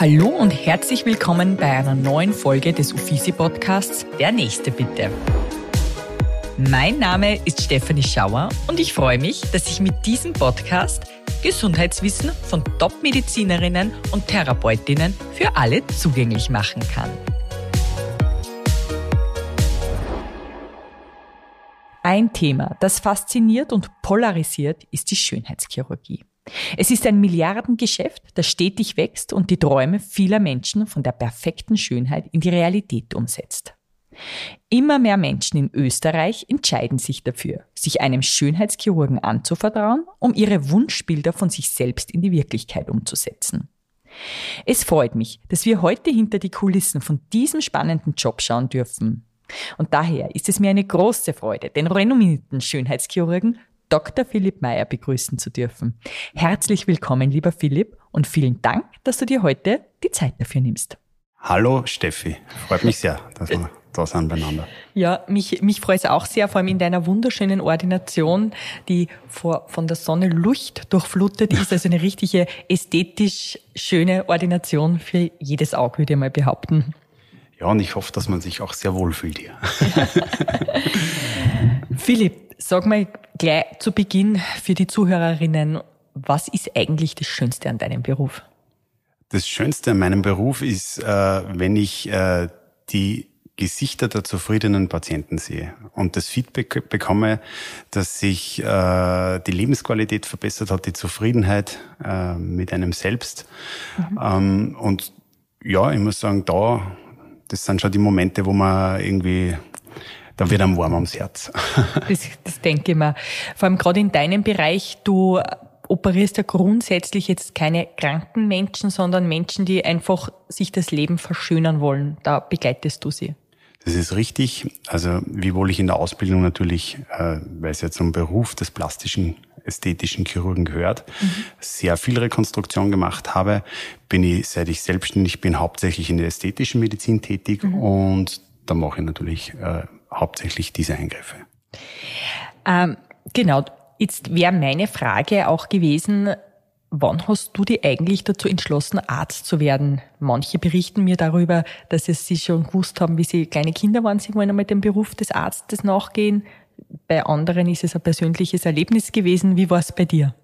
Hallo und herzlich willkommen bei einer neuen Folge des Uffizi Podcasts Der Nächste bitte. Mein Name ist Stefanie Schauer und ich freue mich, dass ich mit diesem Podcast Gesundheitswissen von Top-Medizinerinnen und Therapeutinnen für alle zugänglich machen kann. Ein Thema, das fasziniert und polarisiert, ist die Schönheitschirurgie. Es ist ein Milliardengeschäft, das stetig wächst und die Träume vieler Menschen von der perfekten Schönheit in die Realität umsetzt. Immer mehr Menschen in Österreich entscheiden sich dafür, sich einem Schönheitschirurgen anzuvertrauen, um ihre Wunschbilder von sich selbst in die Wirklichkeit umzusetzen. Es freut mich, dass wir heute hinter die Kulissen von diesem spannenden Job schauen dürfen. Und daher ist es mir eine große Freude, den renommierten Schönheitschirurgen Dr. Philipp Meyer begrüßen zu dürfen. Herzlich willkommen, lieber Philipp, und vielen Dank, dass du dir heute die Zeit dafür nimmst. Hallo Steffi, freut mich sehr, dass wir da sind beieinander. Ja, mich, mich freut es auch sehr, vor allem in deiner wunderschönen Ordination, die vor, von der Sonne Lucht durchflutet ist, also eine richtige ästhetisch schöne Ordination für jedes Auge, würde ich mal behaupten. Ja, und ich hoffe, dass man sich auch sehr wohl fühlt hier. Philipp, Sag mal gleich zu Beginn für die Zuhörerinnen, was ist eigentlich das Schönste an deinem Beruf? Das Schönste an meinem Beruf ist, äh, wenn ich äh, die Gesichter der zufriedenen Patienten sehe und das Feedback bekomme, dass sich äh, die Lebensqualität verbessert hat, die Zufriedenheit äh, mit einem selbst. Mhm. Ähm, und ja, ich muss sagen, da, das sind schon die Momente, wo man irgendwie dann wird einem warm ums Herz. Das, das denke ich mir. Vor allem gerade in deinem Bereich, du operierst ja grundsätzlich jetzt keine kranken Menschen, sondern Menschen, die einfach sich das Leben verschönern wollen. Da begleitest du sie. Das ist richtig. Also wiewohl ich in der Ausbildung natürlich, äh, weil es ja zum Beruf des plastischen ästhetischen Chirurgen gehört, mhm. sehr viel Rekonstruktion gemacht habe, bin ich, seit ich selbstständig bin, hauptsächlich in der ästhetischen Medizin tätig mhm. und da mache ich natürlich äh, hauptsächlich diese Eingriffe. Ähm, genau. Jetzt wäre meine Frage auch gewesen, wann hast du dich eigentlich dazu entschlossen, Arzt zu werden? Manche berichten mir darüber, dass es sie schon gewusst haben, wie sie kleine Kinder waren, sie wollen einmal dem Beruf des Arztes nachgehen. Bei anderen ist es ein persönliches Erlebnis gewesen. Wie war es bei dir?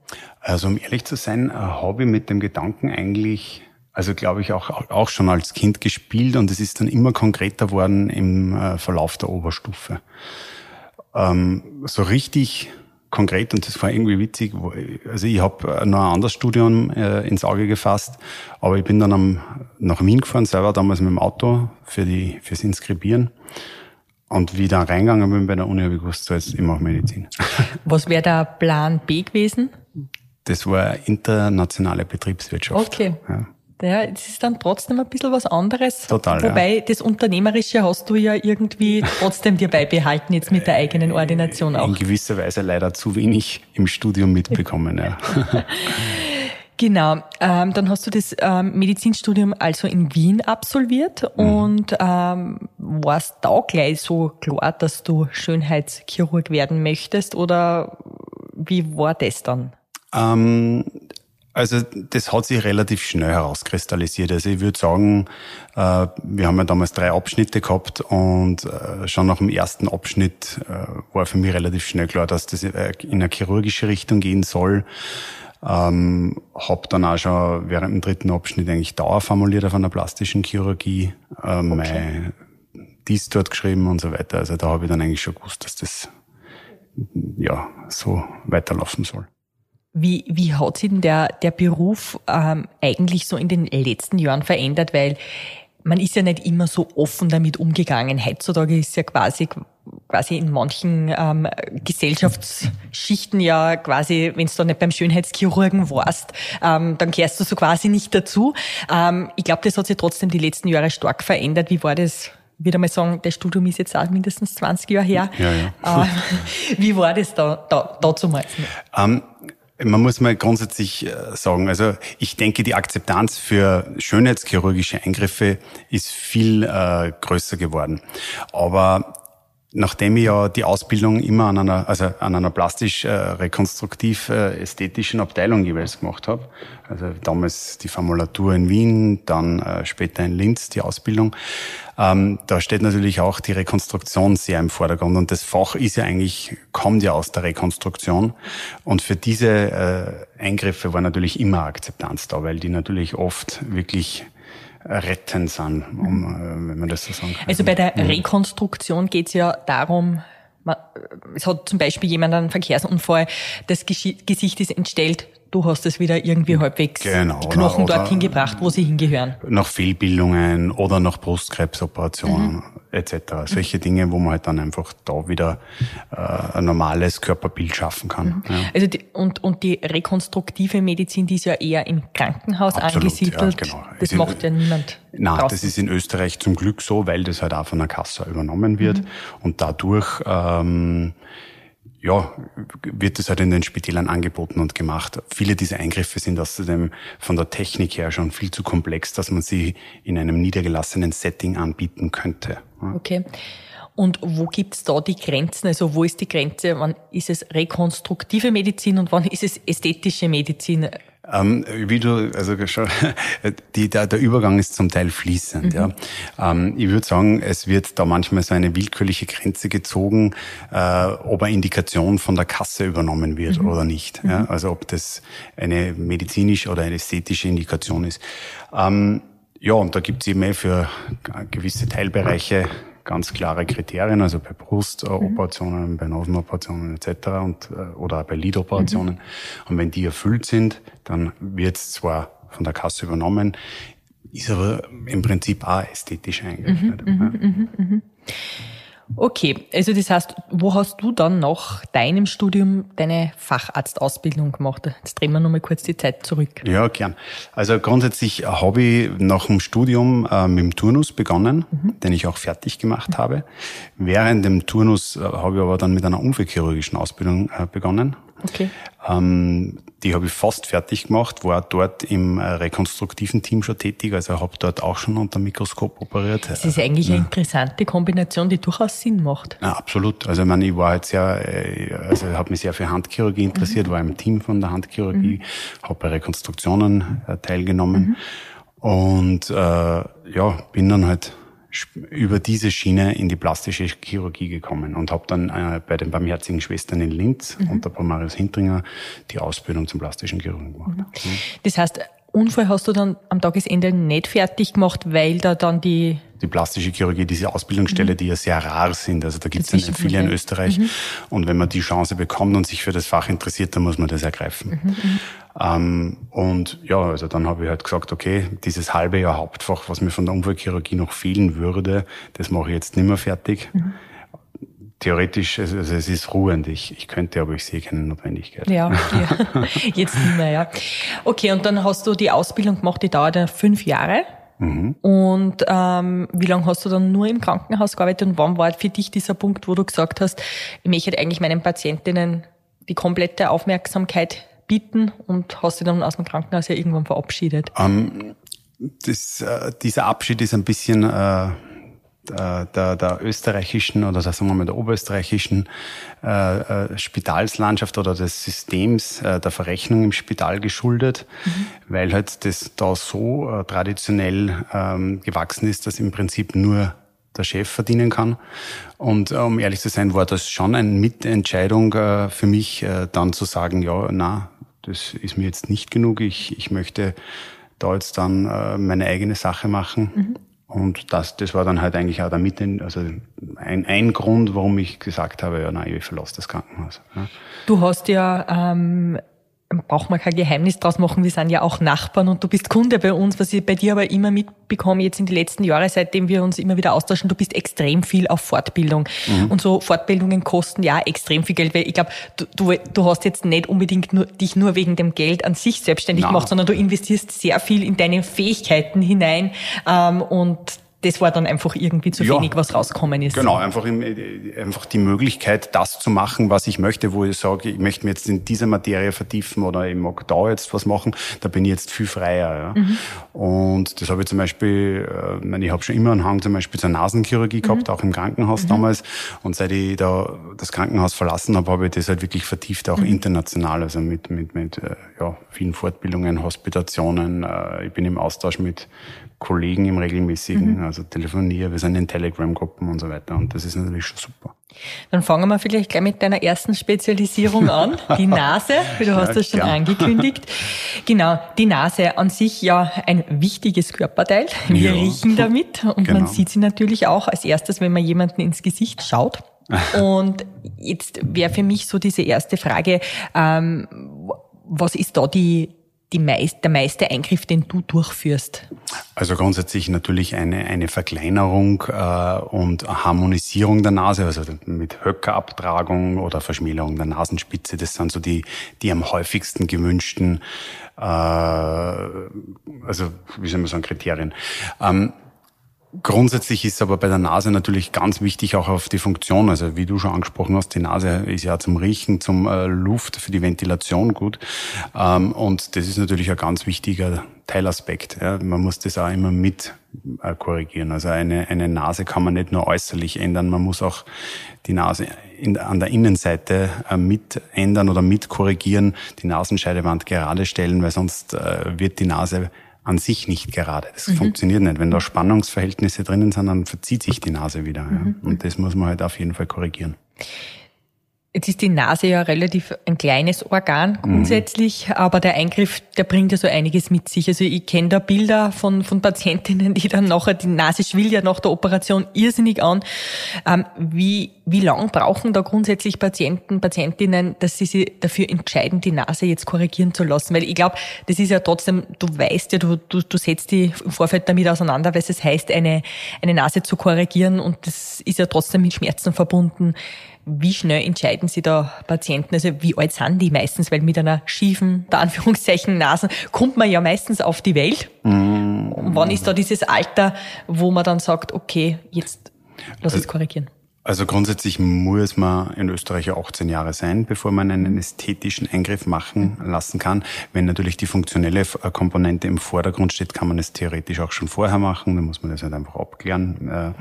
Also um ehrlich zu sein, äh, habe ich mit dem Gedanken eigentlich also glaube ich auch, auch schon als Kind gespielt und es ist dann immer konkreter worden im äh, Verlauf der Oberstufe. Ähm, so richtig konkret und das war irgendwie witzig. Also ich habe noch ein anderes Studium äh, ins Auge gefasst, aber ich bin dann am, nach Wien gefahren, selber damals mit dem Auto für die fürs Inskribieren. Und wie ich da reingegangen bin bei der Uni, habe ich gewusst, so jetzt ich mache Medizin. Was wäre der Plan B gewesen? Das war internationale Betriebswirtschaft. Okay. Ja. Ja, es ist dann trotzdem ein bisschen was anderes. Total. Wobei ja. das Unternehmerische hast du ja irgendwie trotzdem dir beibehalten, jetzt mit der eigenen Ordination auch. In gewisser Weise leider zu wenig im Studium mitbekommen, ja. Genau, ähm, dann hast du das ähm, Medizinstudium also in Wien absolviert mhm. und ähm, warst da gleich so klar, dass du Schönheitschirurg werden möchtest oder wie war das dann? Ähm, also das hat sich relativ schnell herauskristallisiert. Also ich würde sagen, äh, wir haben ja damals drei Abschnitte gehabt und äh, schon nach dem ersten Abschnitt äh, war für mich relativ schnell klar, dass das in eine chirurgische Richtung gehen soll. Ähm, habe dann auch schon während dem dritten Abschnitt eigentlich Dauer formuliert auf einer plastischen Chirurgie, ähm, okay. mein dies dort geschrieben und so weiter. Also da habe ich dann eigentlich schon gewusst, dass das ja so weiterlaufen soll. Wie, wie hat sich denn der, der Beruf ähm, eigentlich so in den letzten Jahren verändert? Weil man ist ja nicht immer so offen damit umgegangen. Heutzutage ist ja quasi quasi in manchen ähm, Gesellschaftsschichten ja quasi, wenn du da nicht beim Schönheitschirurgen warst, ähm, dann kehrst du so quasi nicht dazu. Ähm, ich glaube, das hat sich trotzdem die letzten Jahre stark verändert. Wie war das? Wieder mal sagen, das Studium ist jetzt auch mindestens 20 Jahre her. Ja, ja. Äh, wie war das da, da, da damals? Um man muss mal grundsätzlich äh, sagen, also ich denke, die Akzeptanz für schönheitschirurgische Eingriffe ist viel äh, größer geworden. Aber nachdem ich ja die Ausbildung immer an einer, also an einer plastisch-rekonstruktiv-ästhetischen äh, äh, Abteilung jeweils gemacht habe, also damals die Formulatur in Wien, dann äh, später in Linz die Ausbildung, ähm, da steht natürlich auch die Rekonstruktion sehr im Vordergrund und das Fach ist ja eigentlich, kommt ja aus der Rekonstruktion. Und für diese äh, Eingriffe war natürlich immer Akzeptanz da, weil die natürlich oft wirklich retten sind, um, äh, wenn man das so sagen kann. Also bei der mhm. Rekonstruktion geht es ja darum, man, es hat zum Beispiel jemand einen Verkehrsunfall, das Gesicht ist entstellt, du hast es wieder irgendwie halbwegs genau, die Knochen oder, dorthin gebracht, wo sie hingehören. Nach Fehlbildungen oder nach Brustkrebsoperationen. Mhm etc. Solche Dinge, wo man halt dann einfach da wieder äh, ein normales Körperbild schaffen kann. Mhm. Ja. Also die, und, und die rekonstruktive Medizin, die ist ja eher im Krankenhaus Absolut, angesiedelt. Ja, genau. Das in, macht ja niemand. Nein, draußen. das ist in Österreich zum Glück so, weil das halt auch von der Kasse übernommen wird mhm. und dadurch ähm, ja, wird es halt in den Spitälern angeboten und gemacht. Viele dieser Eingriffe sind außerdem von der Technik her schon viel zu komplex, dass man sie in einem niedergelassenen Setting anbieten könnte. Okay. Und wo gibt's da die Grenzen? Also wo ist die Grenze? Wann ist es rekonstruktive Medizin und wann ist es ästhetische Medizin? Ähm, wie du, also die, der, der Übergang ist zum Teil fließend. Mhm. Ja. Ähm, ich würde sagen, es wird da manchmal so eine willkürliche Grenze gezogen, äh, ob eine Indikation von der Kasse übernommen wird mhm. oder nicht. Ja. Mhm. Also ob das eine medizinische oder eine ästhetische Indikation ist. Ähm, ja, und da gibt es eben eh für gewisse Teilbereiche ganz klare Kriterien, also bei Brustoperationen, mhm. bei Nasenoperationen etc. Und, äh, oder bei Lidoperationen. Mhm. Und wenn die erfüllt sind, dann wird es zwar von der Kasse übernommen, ist aber im Prinzip auch ästhetisch eingerichtet. Mhm, ja. Okay, also das heißt, wo hast du dann nach deinem Studium deine Facharztausbildung gemacht? Jetzt drehen wir nochmal kurz die Zeit zurück. Ja, gern. Also grundsätzlich habe ich nach dem Studium äh, mit dem Turnus begonnen, mhm. den ich auch fertig gemacht mhm. habe. Während dem Turnus äh, habe ich aber dann mit einer unfallchirurgischen Ausbildung äh, begonnen. Okay. Ähm, die habe ich fast fertig gemacht, war dort im äh, rekonstruktiven Team schon tätig, also habe dort auch schon unter Mikroskop operiert. Das ist eigentlich eine interessante Kombination, die durchaus Sinn macht. Ja, absolut. Also ich meine, ich war jetzt sehr, äh, also habe mich sehr für Handchirurgie interessiert, mhm. war im Team von der Handchirurgie, mhm. habe bei Rekonstruktionen äh, teilgenommen mhm. und äh, ja, bin dann halt über diese Schiene in die plastische Chirurgie gekommen und habe dann äh, bei den Barmherzigen Schwestern in Linz mhm. unter Marius Hintringer die Ausbildung zum plastischen Chirurgen gemacht. Mhm. Das heißt, Unfall hast du dann am Tagesende nicht fertig gemacht, weil da dann die die plastische Chirurgie, diese Ausbildungsstelle, mhm. die ja sehr rar sind. Also da gibt es ja viele in Österreich. Mhm. Und wenn man die Chance bekommt und sich für das Fach interessiert, dann muss man das ergreifen. Mhm. mhm. Ähm, und ja, also dann habe ich halt gesagt, okay, dieses halbe Jahr Hauptfach, was mir von der Unfallchirurgie noch fehlen würde, das mache ich jetzt nicht mehr fertig. Theoretisch, also, es ist ruhend. Ich, ich könnte, aber ich sehe keine Notwendigkeit. Ja, ja. jetzt nicht mehr, ja. Okay, und dann hast du die Ausbildung gemacht, die dauert ja fünf Jahre. Mhm. Und ähm, wie lange hast du dann nur im Krankenhaus gearbeitet und wann war für dich dieser Punkt, wo du gesagt hast, ich möchte eigentlich meinen Patientinnen die komplette Aufmerksamkeit bieten und hast dich dann aus dem Krankenhaus ja irgendwann verabschiedet? Um, ähm, das, äh, dieser Abschied ist ein bisschen äh, der, der österreichischen oder sagen wir mal der oberösterreichischen äh, äh, Spitalslandschaft oder des Systems äh, der Verrechnung im Spital geschuldet, mhm. weil halt das da so äh, traditionell ähm, gewachsen ist, dass im Prinzip nur der Chef verdienen kann. Und äh, um ehrlich zu sein, war das schon eine Mitentscheidung äh, für mich, äh, dann zu sagen, ja, na, das ist mir jetzt nicht genug. Ich, ich möchte da jetzt dann äh, meine eigene Sache machen. Mhm. Und das, das war dann halt eigentlich auch damit, also ein, ein Grund, warum ich gesagt habe, ja, nein, ich verlasse das Krankenhaus. Ja. Du hast ja ähm, braucht man kein Geheimnis draus machen, wir sind ja auch Nachbarn und du bist Kunde bei uns, was ich bei dir aber immer mitbekomme, jetzt in den letzten Jahren, seitdem wir uns immer wieder austauschen, du bist extrem viel auf Fortbildung. Mhm. Und so Fortbildungen kosten ja extrem viel Geld, weil ich glaube, du, du, du hast jetzt nicht unbedingt nur, dich nur wegen dem Geld an sich selbstständig Nein. gemacht, sondern du investierst sehr viel in deine Fähigkeiten hinein ähm, und das war dann einfach irgendwie zu ja, wenig, was rauskommen ist. Genau, einfach, im, einfach die Möglichkeit, das zu machen, was ich möchte, wo ich sage, ich möchte mir jetzt in dieser Materie vertiefen oder ich mag da jetzt was machen, da bin ich jetzt viel freier. Ja. Mhm. Und das habe ich zum Beispiel, äh, ich, ich habe schon immer einen Hang zum Beispiel zur Nasenchirurgie gehabt, mhm. auch im Krankenhaus mhm. damals. Und seit ich da das Krankenhaus verlassen habe, habe ich das halt wirklich vertieft, auch mhm. international, also mit, mit, mit äh, ja, vielen Fortbildungen, Hospitationen. Äh, ich bin im Austausch mit Kollegen im regelmäßigen, mhm. Also telefoniere, wir sind in Telegram-Gruppen und so weiter. Und das ist natürlich schon super. Dann fangen wir vielleicht gleich mit deiner ersten Spezialisierung an, die Nase, du ja, hast das schon gern. angekündigt. Genau, die Nase an sich ja ein wichtiges Körperteil. Wir ja. riechen damit und genau. man sieht sie natürlich auch als erstes, wenn man jemanden ins Gesicht schaut. Und jetzt wäre für mich so diese erste Frage, ähm, was ist da die, die meist, der meiste Eingriff, den du durchführst? Also grundsätzlich natürlich eine, eine Verkleinerung äh, und Harmonisierung der Nase, also mit Höckerabtragung oder Verschmälerung der Nasenspitze. Das sind so die, die am häufigsten gewünschten, äh, also wie soll man sagen, Kriterien. Ähm, Grundsätzlich ist aber bei der Nase natürlich ganz wichtig auch auf die Funktion. Also wie du schon angesprochen hast, die Nase ist ja zum Riechen, zum äh, Luft, für die Ventilation gut. Ähm, und das ist natürlich ein ganz wichtiger Teilaspekt. Ja. Man muss das auch immer mit äh, korrigieren. Also eine, eine Nase kann man nicht nur äußerlich ändern, man muss auch die Nase in, an der Innenseite äh, mit ändern oder mit korrigieren, die Nasenscheidewand gerade stellen, weil sonst äh, wird die Nase an sich nicht gerade. Das mhm. funktioniert nicht. Wenn da Spannungsverhältnisse drinnen sind, dann verzieht sich die Nase wieder. Mhm. Ja. Und das muss man halt auf jeden Fall korrigieren. Jetzt ist die Nase ja relativ ein kleines Organ grundsätzlich, mhm. aber der Eingriff, der bringt ja so einiges mit sich. Also ich kenne da Bilder von, von Patientinnen, die dann nachher, die Nase schwillt ja nach der Operation irrsinnig an. Ähm, wie, wie lang brauchen da grundsätzlich Patienten, Patientinnen, dass sie sich dafür entscheiden, die Nase jetzt korrigieren zu lassen? Weil ich glaube, das ist ja trotzdem, du weißt ja, du, du, du setzt dich im Vorfeld damit auseinander, weil es heißt, eine, eine Nase zu korrigieren und das ist ja trotzdem mit Schmerzen verbunden. Wie schnell entscheiden Sie da Patienten? Also wie alt sind die meistens? Weil mit einer schiefen, da Anführungszeichen, Nasen kommt man ja meistens auf die Welt. Mm. Und wann ist da dieses Alter, wo man dann sagt, okay, jetzt lass es korrigieren? Also grundsätzlich muss man in Österreich 18 Jahre sein, bevor man einen ästhetischen Eingriff machen lassen kann. Wenn natürlich die funktionelle Komponente im Vordergrund steht, kann man es theoretisch auch schon vorher machen. Dann muss man das halt einfach abklären.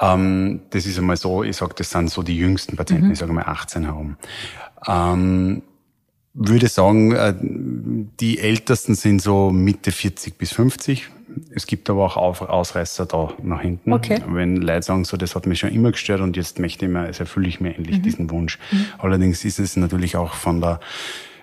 Äh, ähm, das ist einmal so, ich sage, das sind so die jüngsten Patienten, mhm. ich sage mal 18 herum. Ähm, würde sagen, äh, die ältesten sind so Mitte 40 bis 50. Es gibt aber auch Ausreißer da nach hinten. Okay. Wenn Leute sagen, so, das hat mich schon immer gestört und jetzt möchte ich mir, also erfülle ich mir endlich mhm. diesen Wunsch. Mhm. Allerdings ist es natürlich auch von der,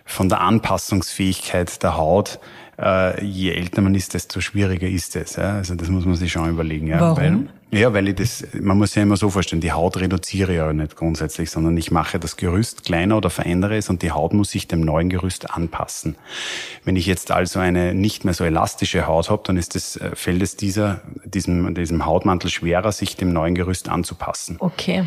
von der Anpassungsfähigkeit der Haut äh, je älter man ist, desto schwieriger ist es. Ja? Also das muss man sich schon überlegen. Ja? Warum? Weil, ja, weil ich das, man muss ja immer so vorstellen, die Haut reduziere ich ja nicht grundsätzlich, sondern ich mache das Gerüst kleiner oder verändere es und die Haut muss sich dem neuen Gerüst anpassen. Wenn ich jetzt also eine nicht mehr so elastische Haut habe, dann ist es, äh, fällt es dieser, diesem, diesem Hautmantel schwerer, sich dem neuen Gerüst anzupassen. Okay.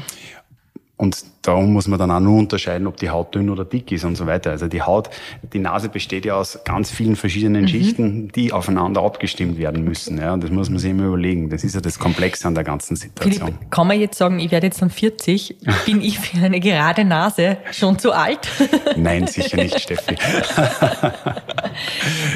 Und darum muss man dann auch nur unterscheiden, ob die Haut dünn oder dick ist und so weiter. Also die Haut, die Nase besteht ja aus ganz vielen verschiedenen mhm. Schichten, die aufeinander abgestimmt werden müssen. Ja, und das muss man sich immer überlegen. Das ist ja das Komplexe an der ganzen Situation. Philipp, kann man jetzt sagen, ich werde jetzt dann 40, bin ich für eine gerade Nase schon zu alt? Nein, sicher nicht, Steffi.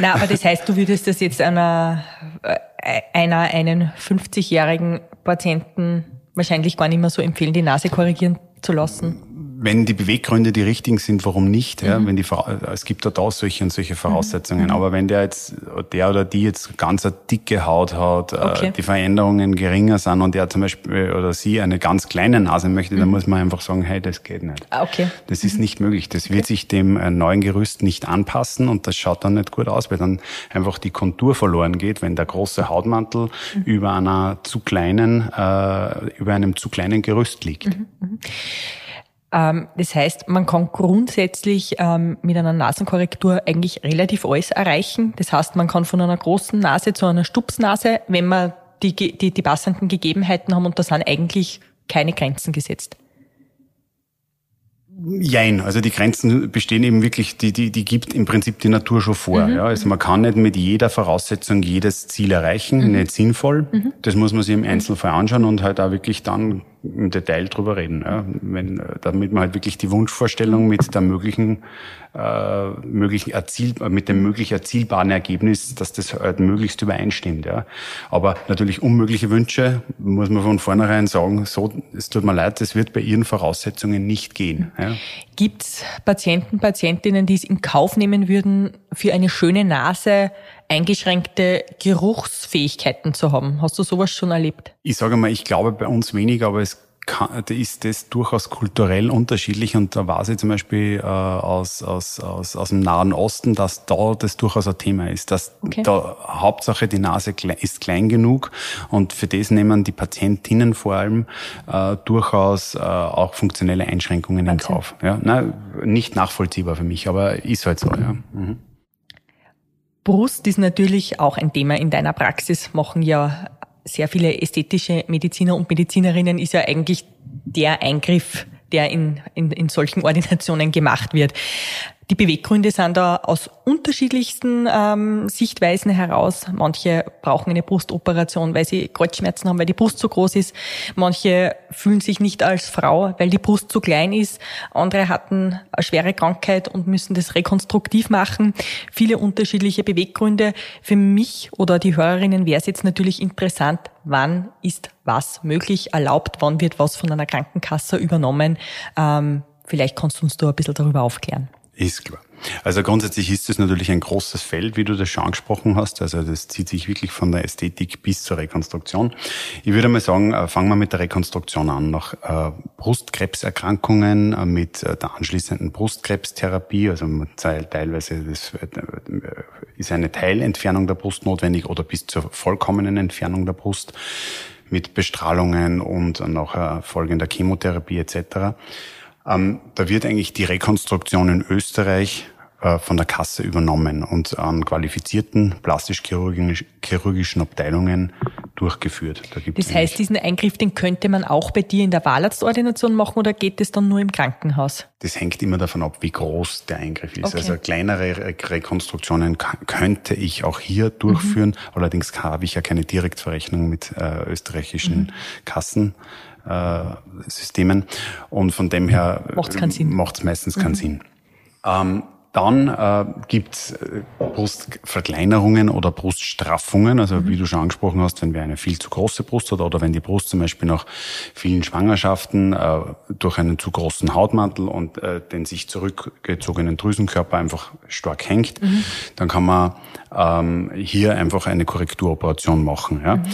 Na, aber das heißt, du würdest das jetzt einer, äh, einer einen 50-jährigen Patienten wahrscheinlich gar nicht mehr so empfehlen, die Nase korrigieren zu lassen wenn die Beweggründe die richtigen sind, warum nicht? Ja? Mhm. Wenn die, es gibt da, da solche und solche Voraussetzungen. Mhm. Aber wenn der jetzt, der oder die jetzt ganz eine dicke Haut hat, äh, okay. die Veränderungen geringer sind und der zum Beispiel oder sie eine ganz kleine Nase möchte, mhm. dann muss man einfach sagen, hey, das geht nicht. Ah, okay. Das ist mhm. nicht möglich. Das wird sich dem äh, neuen Gerüst nicht anpassen und das schaut dann nicht gut aus, weil dann einfach die Kontur verloren geht, wenn der große Hautmantel mhm. über einer zu kleinen, äh, über einem zu kleinen Gerüst liegt. Mhm. Ähm, das heißt, man kann grundsätzlich ähm, mit einer Nasenkorrektur eigentlich relativ alles erreichen. Das heißt, man kann von einer großen Nase zu einer Stupsnase, wenn man die, die, die passenden Gegebenheiten haben und da sind eigentlich keine Grenzen gesetzt. Jein, also die Grenzen bestehen eben wirklich, die, die, die gibt im Prinzip die Natur schon vor. Mhm. Ja. Also man kann nicht mit jeder Voraussetzung jedes Ziel erreichen, mhm. nicht sinnvoll. Mhm. Das muss man sich im Einzelfall anschauen und halt auch wirklich dann im Detail drüber reden. Ja. Wenn, damit man halt wirklich die Wunschvorstellung mit der möglichen, äh, möglichen erziel, mit dem möglich erzielbaren Ergebnis, dass das halt möglichst übereinstimmt. Ja. Aber natürlich unmögliche Wünsche muss man von vornherein sagen, so, es tut mir leid, das wird bei Ihren Voraussetzungen nicht gehen. Ja. Gibt es Patienten, Patientinnen, die es in Kauf nehmen würden, für eine schöne Nase eingeschränkte Geruchsfähigkeiten zu haben? Hast du sowas schon erlebt? Ich sage mal, ich glaube bei uns weniger, aber es kann, ist das durchaus kulturell unterschiedlich und da weiß ich zum Beispiel äh, aus, aus, aus, aus dem Nahen Osten, dass da das durchaus ein Thema ist, dass okay. da Hauptsache die Nase ist klein genug und für das nehmen die Patientinnen vor allem äh, durchaus äh, auch funktionelle Einschränkungen Wahnsinn. in Kauf. Ja, na, nicht nachvollziehbar für mich, aber ist halt so. Ja. Mhm. Brust ist natürlich auch ein Thema in deiner Praxis, machen ja sehr viele ästhetische Mediziner und Medizinerinnen ist ja eigentlich der Eingriff, der in, in, in solchen Ordinationen gemacht wird. Die Beweggründe sind da aus unterschiedlichsten ähm, Sichtweisen heraus. Manche brauchen eine Brustoperation, weil sie Kreuzschmerzen haben, weil die Brust zu groß ist. Manche fühlen sich nicht als Frau, weil die Brust zu klein ist. Andere hatten eine schwere Krankheit und müssen das rekonstruktiv machen. Viele unterschiedliche Beweggründe. Für mich oder die Hörerinnen wäre es jetzt natürlich interessant, wann ist was möglich, erlaubt, wann wird was von einer Krankenkasse übernommen. Ähm, vielleicht kannst du uns da ein bisschen darüber aufklären. Ist klar. Also grundsätzlich ist es natürlich ein großes Feld, wie du das schon angesprochen hast. Also das zieht sich wirklich von der Ästhetik bis zur Rekonstruktion. Ich würde mal sagen, äh, fangen wir mit der Rekonstruktion an. Nach äh, Brustkrebserkrankungen äh, mit der anschließenden Brustkrebstherapie, also teilweise ist eine Teilentfernung der Brust notwendig oder bis zur vollkommenen Entfernung der Brust mit Bestrahlungen und nachher folgender Chemotherapie etc. Ähm, da wird eigentlich die Rekonstruktion in Österreich äh, von der Kasse übernommen und an qualifizierten plastisch-chirurgischen Abteilungen durchgeführt. Da das heißt, diesen Eingriff, den könnte man auch bei dir in der Wahlarztordination machen oder geht es dann nur im Krankenhaus? Das hängt immer davon ab, wie groß der Eingriff ist. Okay. Also kleinere Rekonstruktionen könnte ich auch hier durchführen. Mhm. Allerdings habe ich ja keine Direktverrechnung mit äh, österreichischen mhm. Kassen. Äh, Systemen. Und von dem her macht es meistens keinen mhm. Sinn. Ähm, dann äh, gibt äh, Brustverkleinerungen oder Bruststraffungen, also mhm. wie du schon angesprochen hast, wenn wir eine viel zu große Brust hat oder wenn die Brust zum Beispiel nach vielen Schwangerschaften äh, durch einen zu großen Hautmantel und äh, den sich zurückgezogenen Drüsenkörper einfach stark hängt, mhm. dann kann man ähm, hier einfach eine Korrekturoperation machen. Ja. Mhm.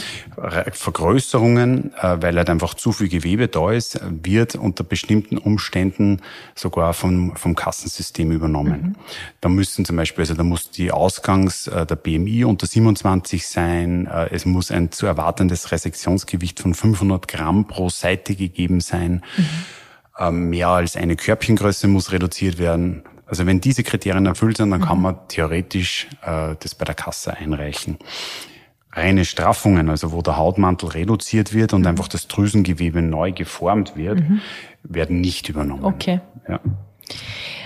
Vergrößerungen, äh, weil halt einfach zu viel Gewebe da ist, wird unter bestimmten Umständen sogar vom, vom Kassensystem übernommen. Mhm. Da müssen zum Beispiel, also da muss die Ausgangs, äh, der BMI unter 27 sein, äh, es muss ein zu erwartendes Resektionsgewicht von 500 Gramm pro Seite gegeben sein, mhm. Ähm, mehr als eine Körbchengröße muss reduziert werden. Also wenn diese Kriterien erfüllt sind, dann kann mhm. man theoretisch äh, das bei der Kasse einreichen. Reine Straffungen, also wo der Hautmantel reduziert wird und mhm. einfach das Drüsengewebe neu geformt wird, mhm. werden nicht übernommen. Okay. Ja.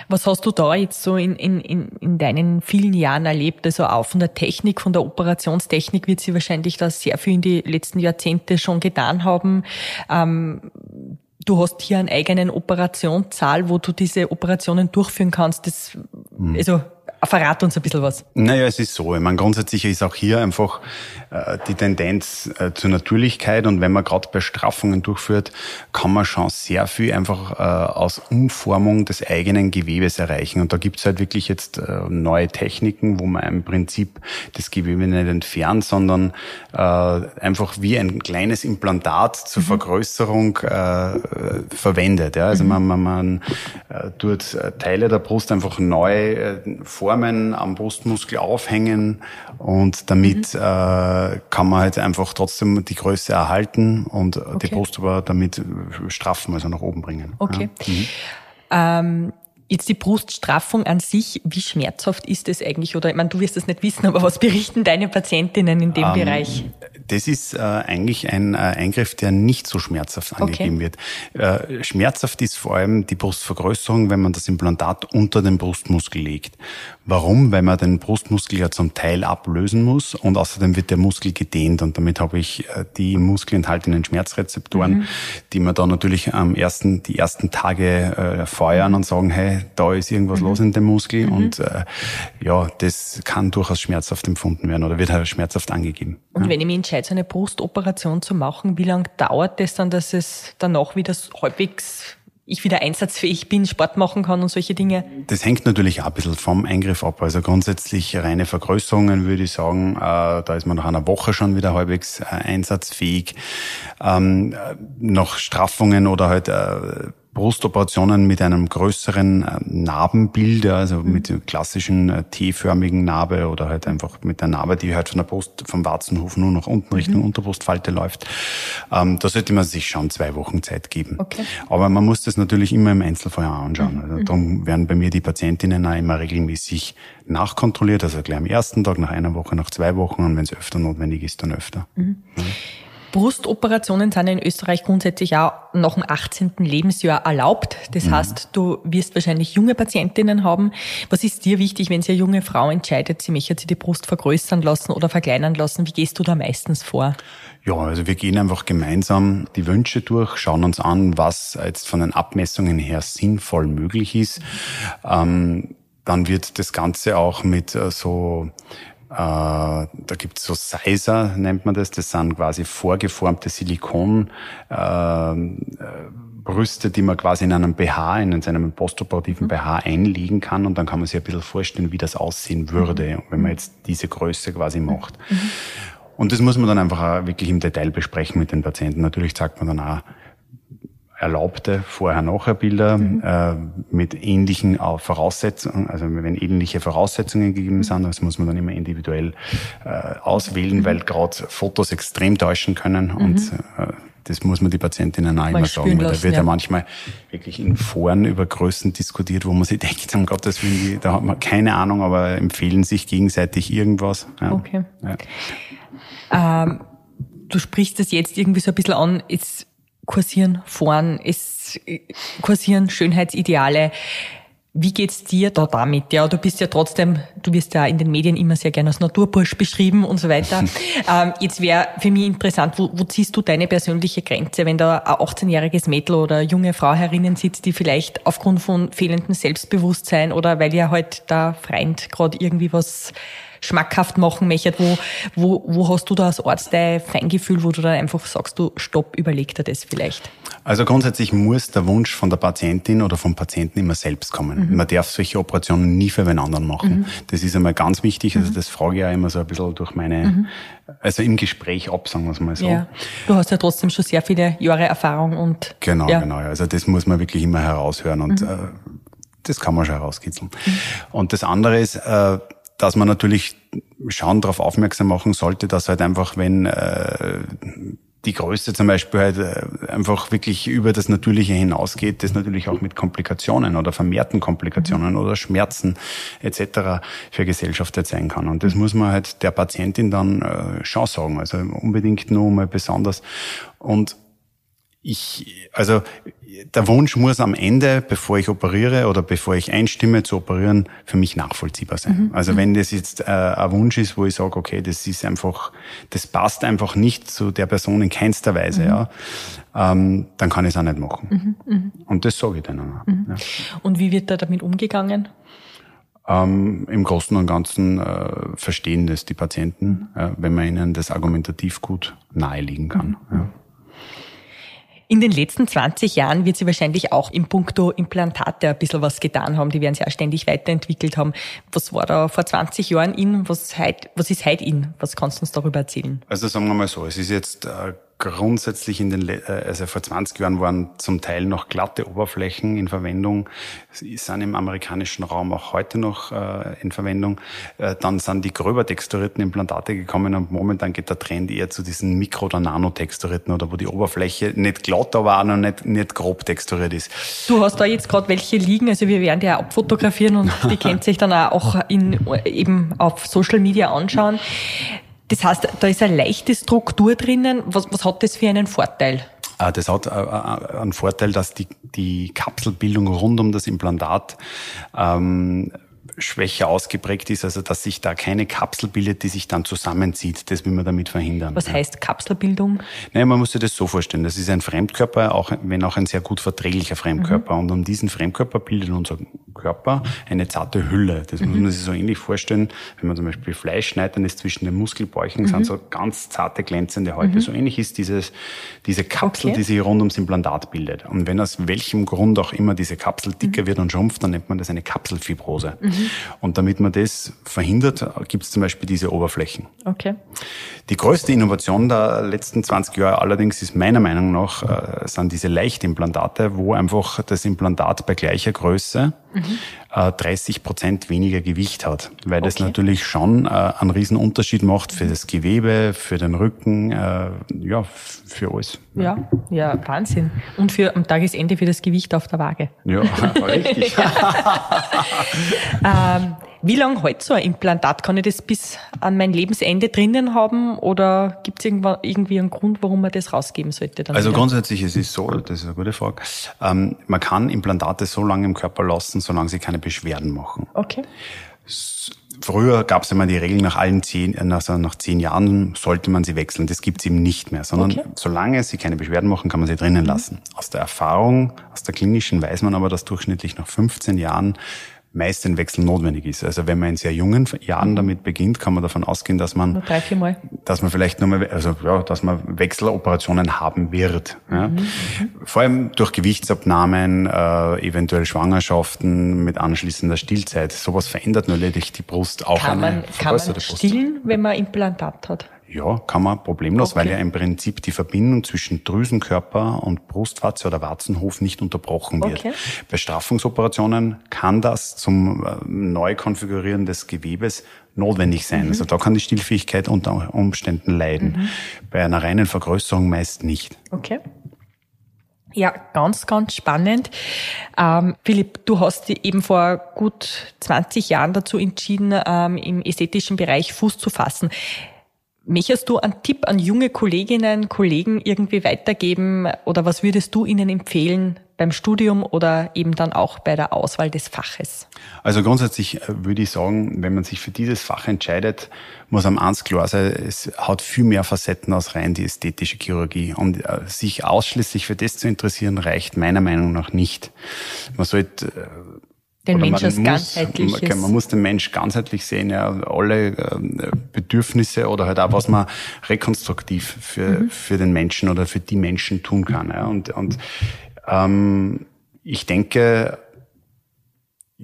Was hast du da jetzt so in, in, in, in deinen vielen Jahren erlebt? Also auch von der Technik, von der Operationstechnik wird sie wahrscheinlich da sehr viel in die letzten Jahrzehnte schon getan haben. Ähm, du hast hier einen eigenen Operationssaal, wo du diese Operationen durchführen kannst. Das, mhm. also Verrat uns ein bisschen was. Naja, es ist so. Ich meine, grundsätzlich ist auch hier einfach äh, die Tendenz äh, zur Natürlichkeit und wenn man gerade bei Straffungen durchführt, kann man schon sehr viel einfach äh, aus Umformung des eigenen Gewebes erreichen. Und da gibt's halt wirklich jetzt äh, neue Techniken, wo man im Prinzip das Gewebe nicht entfernt, sondern äh, einfach wie ein kleines Implantat zur mhm. Vergrößerung äh, verwendet. Ja? Also mhm. man, man, man äh, tut Teile der Brust einfach neu äh, vor Formen am Brustmuskel aufhängen und damit mhm. äh, kann man halt einfach trotzdem die Größe erhalten und okay. die Brust aber damit straffen, also nach oben bringen. Okay. Ja. Mhm. Ähm, Jetzt die Bruststraffung an sich, wie schmerzhaft ist es eigentlich? Oder ich meine, du wirst es nicht wissen, aber was berichten deine Patientinnen in dem um, ähm, Bereich? Das ist äh, eigentlich ein äh, Eingriff, der nicht so schmerzhaft angegeben okay. wird. Äh, schmerzhaft ist vor allem die Brustvergrößerung, wenn man das Implantat unter den Brustmuskel legt. Warum? Weil man den Brustmuskel ja zum Teil ablösen muss und außerdem wird der Muskel gedehnt und damit habe ich äh, die Muskel enthaltenen Schmerzrezeptoren, mhm. die man da natürlich am ersten, die ersten Tage äh, feuern und sagen, hey, da ist irgendwas mhm. los in dem Muskel mhm. und äh, ja, das kann durchaus schmerzhaft empfunden werden oder wird halt schmerzhaft angegeben. Und ja. wenn ich mich entscheide, so eine Brustoperation zu machen, wie lange dauert das dann, dass es danach wieder halbwegs ich wieder einsatzfähig bin, Sport machen kann und solche Dinge? Das hängt natürlich auch ein bisschen vom Eingriff ab. Also grundsätzlich reine Vergrößerungen würde ich sagen, äh, da ist man nach einer Woche schon wieder halbwegs äh, einsatzfähig. Ähm, äh, noch Straffungen oder halt äh, Brustoperationen mit einem größeren äh, Narbenbild, also mhm. mit klassischen äh, T-förmigen Narbe oder halt einfach mit der Narbe, die halt von der Brust, vom Warzenhof nur nach unten Richtung mhm. Unterbrustfalte läuft. Ähm, da sollte man sich schon zwei Wochen Zeit geben. Okay. Aber man muss das natürlich immer im Einzelfall anschauen. Mhm. Also mhm. darum werden bei mir die Patientinnen auch immer regelmäßig nachkontrolliert, also gleich am ersten Tag, nach einer Woche, nach zwei Wochen und wenn es öfter notwendig ist, dann öfter. Mhm. Ja. Brustoperationen sind in Österreich grundsätzlich auch nach dem 18. Lebensjahr erlaubt. Das mhm. heißt, du wirst wahrscheinlich junge Patientinnen haben. Was ist dir wichtig, wenn sich eine junge Frau entscheidet, sie möchte sich die Brust vergrößern lassen oder verkleinern lassen? Wie gehst du da meistens vor? Ja, also wir gehen einfach gemeinsam die Wünsche durch, schauen uns an, was jetzt von den Abmessungen her sinnvoll möglich ist. Ähm, dann wird das Ganze auch mit äh, so da gibt es so Sizer, nennt man das. Das sind quasi vorgeformte Silikon. Äh, Brüste, die man quasi in einem BH, in einem postoperativen BH einlegen kann und dann kann man sich ein bisschen vorstellen, wie das aussehen würde, wenn man jetzt diese Größe quasi macht. Mhm. Und das muss man dann einfach auch wirklich im Detail besprechen mit den Patienten. Natürlich sagt man dann auch, erlaubte Vorher-Nachher-Bilder mhm. äh, mit ähnlichen äh, Voraussetzungen, also wenn ähnliche Voraussetzungen gegeben sind, das muss man dann immer individuell äh, auswählen, mhm. weil gerade Fotos extrem täuschen können mhm. und äh, das muss man die Patientinnen auch immer sagen, weil da wird ja. ja. manchmal wirklich in Foren über Größen diskutiert, wo man sich denkt, um Gottes Willen, da hat man keine Ahnung, aber empfehlen sich gegenseitig irgendwas. Ja. Okay. Ja. Ähm, du sprichst das jetzt irgendwie so ein bisschen an, ist kursieren Foren, es kursieren Schönheitsideale. Wie geht's dir da damit? Ja, du bist ja trotzdem, du wirst ja in den Medien immer sehr gerne als Naturbursch beschrieben und so weiter. ähm, jetzt wäre für mich interessant, wo, wo ziehst du deine persönliche Grenze, wenn da ein 18-jähriges Mädel oder junge Frau herinnen sitzt, die vielleicht aufgrund von fehlendem Selbstbewusstsein oder weil ja halt der Freund gerade irgendwie was schmackhaft machen möchtet, wo, wo, wo hast du da als Arzt dein Feingefühl, wo du dann einfach sagst, du stopp, überleg dir das vielleicht? Also grundsätzlich muss der Wunsch von der Patientin oder vom Patienten immer selbst kommen. Mhm. Man darf solche Operationen nie für wen anderen machen. Mhm. Das ist einmal ganz wichtig. Also mhm. das frage ich ja immer so ein bisschen durch meine, mhm. also im Gespräch ab, sagen wir es mal so. Ja. Du hast ja trotzdem schon sehr viele Jahre Erfahrung und. Genau, ja. genau. Also das muss man wirklich immer heraushören und mhm. äh, das kann man schon herauskitzeln. Mhm. Und das andere ist, äh, dass man natürlich schauen, darauf aufmerksam machen sollte, dass halt einfach, wenn äh, die Größe zum Beispiel halt äh, einfach wirklich über das Natürliche hinausgeht, das natürlich auch mit Komplikationen oder vermehrten Komplikationen oder Schmerzen etc. für Gesellschaft sein kann. Und das muss man halt der Patientin dann äh, schon sagen. Also unbedingt nur mal besonders. Und ich, also der Wunsch muss am Ende, bevor ich operiere oder bevor ich einstimme zu operieren, für mich nachvollziehbar sein. Mhm. Also mhm. wenn das jetzt äh, ein Wunsch ist, wo ich sage, okay, das ist einfach, das passt einfach nicht zu der Person in keinster Weise, mhm. ja, ähm, dann kann ich es auch nicht machen. Mhm. mhm. Und das sage ich dann auch. Mhm. Ja. Und wie wird da damit umgegangen? Ähm, Im Großen und Ganzen äh, verstehen das die Patienten, äh, wenn man ihnen das argumentativ gut nahelegen kann. Ja. In den letzten 20 Jahren wird sie wahrscheinlich auch im Punkto Implantate ein bisschen was getan haben. Die werden sich auch ständig weiterentwickelt haben. Was war da vor 20 Jahren in? Was, heut, was ist heute in? Was kannst du uns darüber erzählen? Also sagen wir mal so, es ist jetzt äh, grundsätzlich in den, also vor 20 Jahren waren zum Teil noch glatte Oberflächen in Verwendung, sind im amerikanischen Raum auch heute noch äh, in Verwendung. Äh, dann sind die gröber texturierten Implantate gekommen und momentan geht der Trend eher zu diesen Mikro- oder Nanotexturierten oder wo die Oberfläche nicht glatt, aber auch noch nicht, nicht grob texturiert ist. Du hast da jetzt gerade welche liegen, also wir werden die auch abfotografieren und die kennt sich dann auch in, eben auf Social Media anschauen. Das heißt, da ist eine leichte Struktur drinnen. Was, was hat das für einen Vorteil? Ah, das hat äh, äh, einen Vorteil, dass die, die Kapselbildung rund um das Implantat ähm, schwächer ausgeprägt ist, also dass sich da keine Kapsel bildet, die sich dann zusammenzieht. Das will man damit verhindern. Was heißt Kapselbildung? Naja, man muss sich das so vorstellen. Das ist ein Fremdkörper, auch, wenn auch ein sehr gut verträglicher Fremdkörper. Mhm. Und um diesen Fremdkörper bildet unser Körper eine zarte Hülle. Das mhm. muss man sich so ähnlich vorstellen, wenn man zum Beispiel Fleisch schneidet, dann ist zwischen den Muskelbäuchen mhm. sind so ganz zarte, glänzende Häute. Mhm. So ähnlich ist dieses, diese Kapsel, okay. die sich rund ums Implantat bildet. Und wenn aus welchem Grund auch immer diese Kapsel dicker mhm. wird und schrumpft, dann nennt man das eine Kapselfibrose. Mhm. Und damit man das verhindert, gibt es zum Beispiel diese Oberflächen. Okay. Die größte Innovation der letzten 20 Jahre allerdings ist meiner Meinung nach, äh, sind diese Leichtimplantate, wo einfach das Implantat bei gleicher Größe mhm. 30 Prozent weniger Gewicht hat, weil okay. das natürlich schon äh, einen riesen Unterschied macht für das Gewebe, für den Rücken, äh, ja, für alles. Ja, ja, Wahnsinn. Und für am Tagesende für das Gewicht auf der Waage. Ja, richtig. ähm, wie lange hält so ein Implantat? Kann ich das bis an mein Lebensende drinnen haben oder gibt es irgendwie einen Grund, warum man das rausgeben sollte? also wieder? grundsätzlich es ist so, das ist eine gute Frage. Ähm, man kann Implantate so lange im Körper lassen, solange sie keine Beschwerden machen. Okay. Früher gab es immer die Regel, nach allen zehn, also nach zehn Jahren sollte man sie wechseln. Das gibt es eben nicht mehr, sondern okay. solange sie keine Beschwerden machen, kann man sie drinnen mhm. lassen. Aus der Erfahrung, aus der klinischen weiß man aber, dass durchschnittlich nach 15 Jahren meist ein Wechsel notwendig ist. Also wenn man in sehr jungen Jahren mhm. damit beginnt, kann man davon ausgehen, dass man, nur drei, vier Mal. dass man vielleicht nochmal, also ja, dass man Wechseloperationen haben wird. Ja. Mhm. Vor allem durch Gewichtsabnahmen, äh, eventuell Schwangerschaften mit anschließender Stillzeit. Sowas verändert natürlich die Brust auch kann man, Kann man stillen, wenn man Implantat hat? Ja, kann man problemlos, okay. weil ja im Prinzip die Verbindung zwischen Drüsenkörper und Brustwarze oder Warzenhof nicht unterbrochen wird. Okay. Bei Straffungsoperationen kann das zum äh, Neukonfigurieren des Gewebes notwendig sein. Mhm. Also da kann die Stillfähigkeit unter Umständen leiden. Mhm. Bei einer reinen Vergrößerung meist nicht. Okay. Ja, ganz, ganz spannend. Ähm, Philipp, du hast dich eben vor gut 20 Jahren dazu entschieden, ähm, im ästhetischen Bereich Fuß zu fassen. Möchtest du einen Tipp an junge Kolleginnen, Kollegen irgendwie weitergeben oder was würdest du ihnen empfehlen beim Studium oder eben dann auch bei der Auswahl des Faches? Also grundsätzlich äh, würde ich sagen, wenn man sich für dieses Fach entscheidet, muss am eins klar sein, es hat viel mehr Facetten als rein die ästhetische Chirurgie. Und äh, sich ausschließlich für das zu interessieren, reicht meiner Meinung nach nicht. Man sollte den Mensch als ganzheitlich. Man, man, muss den Mensch ganzheitlich sehen, ja, alle äh, Bedürfnisse oder halt auch, was man rekonstruktiv für, mhm. für den Menschen oder für die Menschen tun kann. Ja. Und, und ähm, ich denke,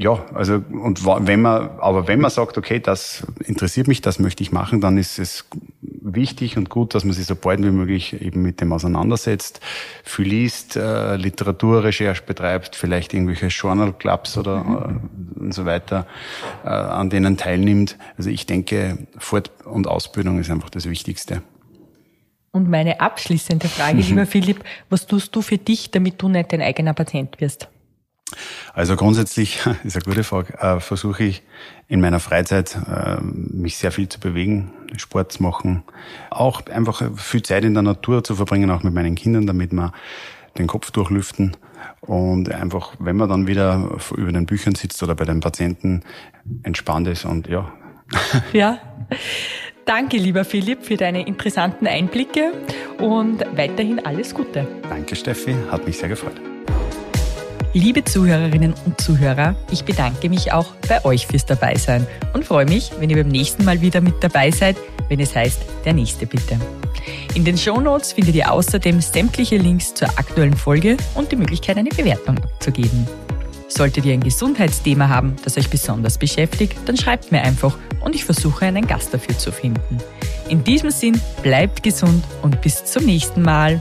ja, also und wenn man, aber wenn man sagt, okay, das interessiert mich, das möchte ich machen, dann ist es wichtig und gut, dass man sich so bald wie möglich eben mit dem auseinandersetzt, viel liest, äh, Literaturrecherche betreibt, vielleicht irgendwelche Journal Clubs oder äh, und so weiter, äh, an denen teilnimmt. Also ich denke, Fort- und Ausbildung ist einfach das Wichtigste. Und meine abschließende Frage, lieber Philipp, was tust du für dich, damit du nicht dein eigener Patient wirst? Also grundsätzlich ist eine gute Frage. Äh, versuche ich in meiner Freizeit äh, mich sehr viel zu bewegen, Sport zu machen, auch einfach viel Zeit in der Natur zu verbringen, auch mit meinen Kindern, damit wir den Kopf durchlüften und einfach, wenn man dann wieder über den Büchern sitzt oder bei den Patienten entspannt ist und ja. Ja. Danke, lieber Philipp, für deine interessanten Einblicke und weiterhin alles Gute. Danke, Steffi. Hat mich sehr gefreut. Liebe Zuhörerinnen und Zuhörer, ich bedanke mich auch bei euch fürs Dabeisein und freue mich, wenn ihr beim nächsten Mal wieder mit dabei seid, wenn es heißt, der nächste bitte. In den Show Notes findet ihr außerdem sämtliche Links zur aktuellen Folge und die Möglichkeit, eine Bewertung abzugeben. Solltet ihr ein Gesundheitsthema haben, das euch besonders beschäftigt, dann schreibt mir einfach und ich versuche einen Gast dafür zu finden. In diesem Sinn, bleibt gesund und bis zum nächsten Mal.